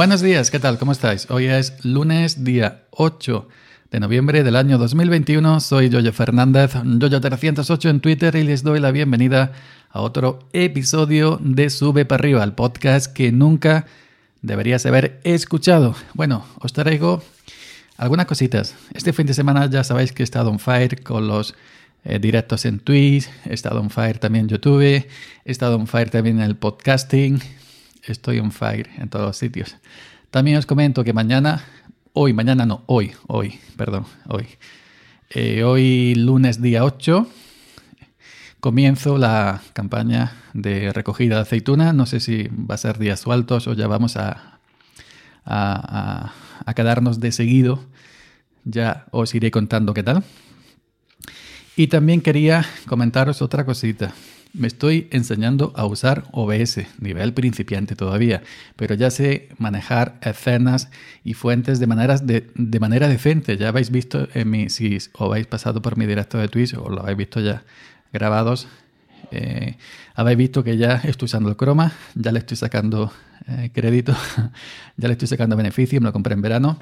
Buenos días, ¿qué tal? ¿Cómo estáis? Hoy es lunes, día 8 de noviembre del año 2021. Soy Yoyo Fernández, Yoyo308 en Twitter y les doy la bienvenida a otro episodio de Sube para arriba, el podcast que nunca deberías haber escuchado. Bueno, os traigo algunas cositas. Este fin de semana ya sabéis que he estado on fire con los eh, directos en Twitch, he estado on fire también en YouTube, he estado on fire también en el podcasting, estoy on fire en todos los sitios. También os comento que mañana, hoy, mañana no, hoy, hoy, perdón, hoy, eh, hoy lunes día 8, comienzo la campaña de recogida de aceituna. No sé si va a ser días sueltos o ya vamos a, a, a quedarnos de seguido. Ya os iré contando qué tal. Y también quería comentaros otra cosita. Me estoy enseñando a usar OBS, nivel principiante todavía, pero ya sé manejar escenas y fuentes de, maneras de, de, manera decente. Ya habéis visto en mi, si os habéis pasado por mi directo de Twitch o lo habéis visto ya grabados, eh, habéis visto que ya estoy usando el croma, ya le estoy sacando eh, crédito, ya le estoy sacando beneficio, me lo compré en verano.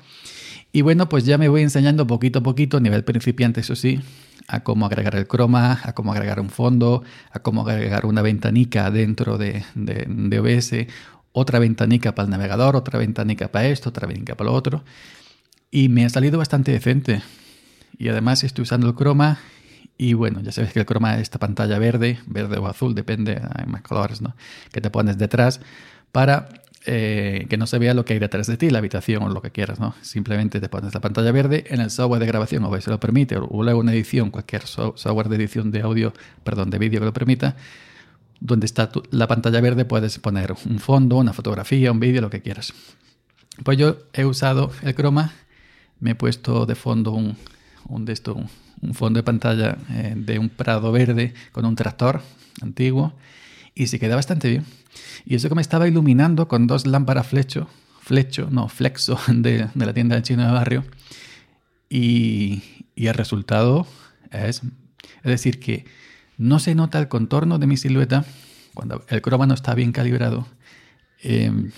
Y bueno, pues ya me voy enseñando poquito a poquito, nivel principiante, eso sí, a cómo agregar el croma, a cómo agregar un fondo, a cómo agregar una ventanica dentro de, de, de OBS, otra ventanica para el navegador, otra ventanica para esto, otra ventanica para lo otro. Y me ha salido bastante decente. Y además estoy usando el croma y bueno, ya sabes que el croma es esta pantalla verde, verde o azul, depende, hay más colores, ¿no? Que te pones detrás para eh, que no se vea lo que hay detrás de ti, la habitación o lo que quieras, ¿no? Simplemente te pones la pantalla verde en el software de grabación, o se lo permite, o luego una edición, cualquier software de edición de audio, perdón, de vídeo que lo permita, donde está tu, la pantalla verde puedes poner un fondo, una fotografía, un vídeo, lo que quieras. Pues yo he usado el croma, me he puesto de fondo un, un de esto, un, un fondo de pantalla eh, de un prado verde con un tractor antiguo y se queda bastante bien. Y eso que me estaba iluminando con dos lámparas flecho, flecho, no, flexo de, de la tienda de chino de barrio. Y, y, el resultado es, es decir, que no se nota el contorno de mi silueta cuando el croma no está bien calibrado. Eh,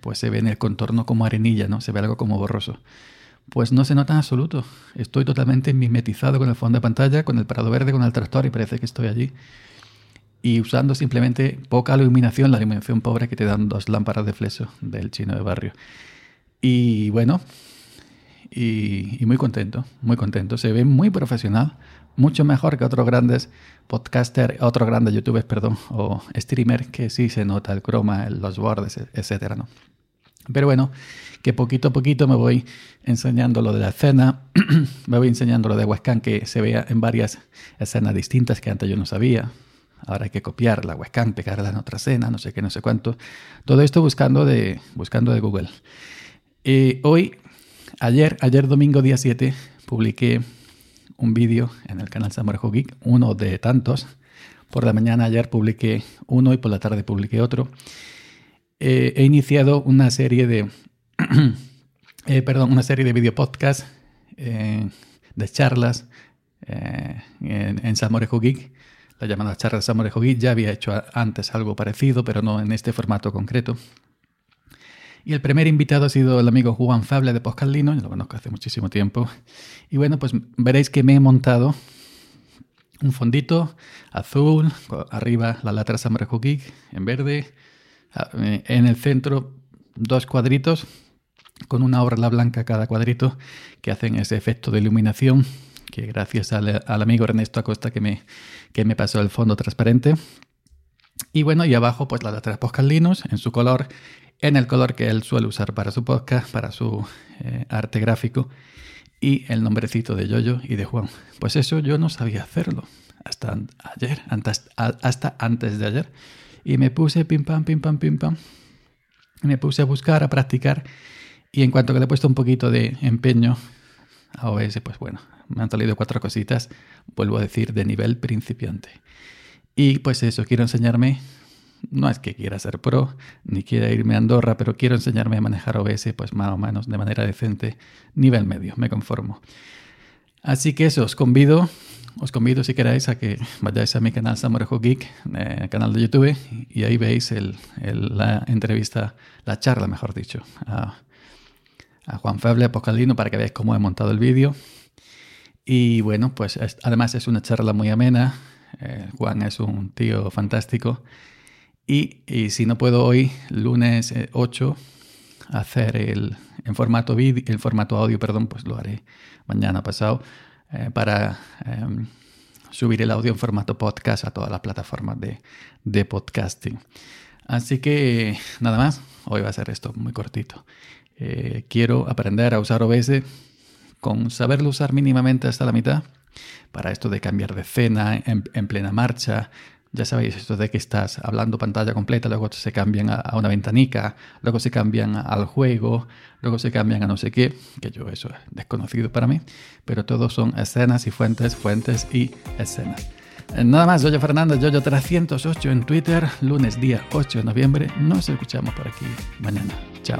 pues se ve en el contorno como arenilla, ¿no? Se ve algo como borroso. Pues no se nota en absoluto. Estoy totalmente mimetizado con el fondo de pantalla, con el parado verde, con el tractor y parece que estoy allí y usando simplemente poca iluminación, la iluminación pobre que te dan dos lámparas de fleso del chino de barrio. Y bueno, y, muy contento, muy contento. Se ve muy profesional, mucho mejor que otros grandes podcasters, otros grandes youtubers, perdón, o streamers que sí se nota el croma, los bordes, etcétera, ¿no? Pero bueno, que poquito a poquito me voy enseñando lo de la escena, me voy enseñando lo de webcam que se vea en varias escenas distintas que antes yo no sabía. Ahora hay que copiar la webcam, pegarla en otra escena, no sé qué, no sé cuánto. Todo esto buscando de, buscando de Google. Eh, hoy, ayer, ayer domingo día 7, publiqué un vídeo en el canal Samurai Geek, uno de tantos. Por la mañana ayer publiqué uno y por la tarde publiqué otro. Eh, he iniciado una serie de, eh, perdón, una serie de video podcast, eh, de charlas en, en Geek la llamada charla Samurai Geek. Ya había hecho antes algo parecido, pero no en este formato concreto. Y el primer invitado ha sido el amigo Juan Fable de Poscalino, yo lo conozco hace muchísimo tiempo. Y bueno, pues veréis que me he montado un fondito azul, arriba la letra Samurai en verde, en el centro dos cuadritos con una orla blanca cada cuadrito que hacen ese efecto de iluminación que gracias al, amigo Ernesto Acosta que me, que me pasó el fondo transparente. Y bueno, y abajo pues la letra Podcast Linux en su color, en el color que él suele usar para su podcast, para su eh, arte gráfico, y el nombrecito de Yoyo y de Juan. Pues eso yo no sabía hacerlo hasta ayer, antes, hasta antes de ayer. Y me puse pim pam, pim pam, pim pam. Me puse a buscar, a practicar. Y en cuanto que le he puesto un poquito de empeño a OBS, pues bueno, me han salido cuatro cositas, vuelvo a decir, de nivel principiante. Y pues eso, quiero enseñarme, no es que quiera ser pro, ni quiera irme a Andorra, pero quiero enseñarme a manejar OBS, pues más o menos de manera decente, nivel medio, me conformo. Así que eso, os convido, os convido si queréis a que vayáis a mi canal Samorejo Geek, eh, canal de YouTube, y ahí veis la entrevista, la charla, mejor dicho, a, Juan Feble Apocalino para que veáis cómo he montado el vídeo. Y bueno, pues además es una charla muy amena. Eh, Juan es un tío fantástico. Y, si no puedo hoy, lunes 8, eh, hacer el en formato formato audio, perdón, pues lo haré mañana pasado eh, para em, subir el audio en formato podcast a todas las plataformas de, podcasting. Así que nada más, hoy va a ser esto muy cortito. Eh, quiero aprender a usar OBS con saberlo usar mínimamente hasta la mitad para esto de cambiar de escena en plena marcha, ya sabéis, esto de que estás hablando pantalla completa, luego se cambian a, una ventanica, luego se cambian al juego, luego se cambian a no sé qué, que yo eso es desconocido para mí, pero todos son escenas y fuentes, fuentes y escenas. Eh, nada más, Yoyo Fernández, Yoyo308 en Twitter, lunes día 8 de noviembre. Nos escuchamos por aquí mañana. Chao.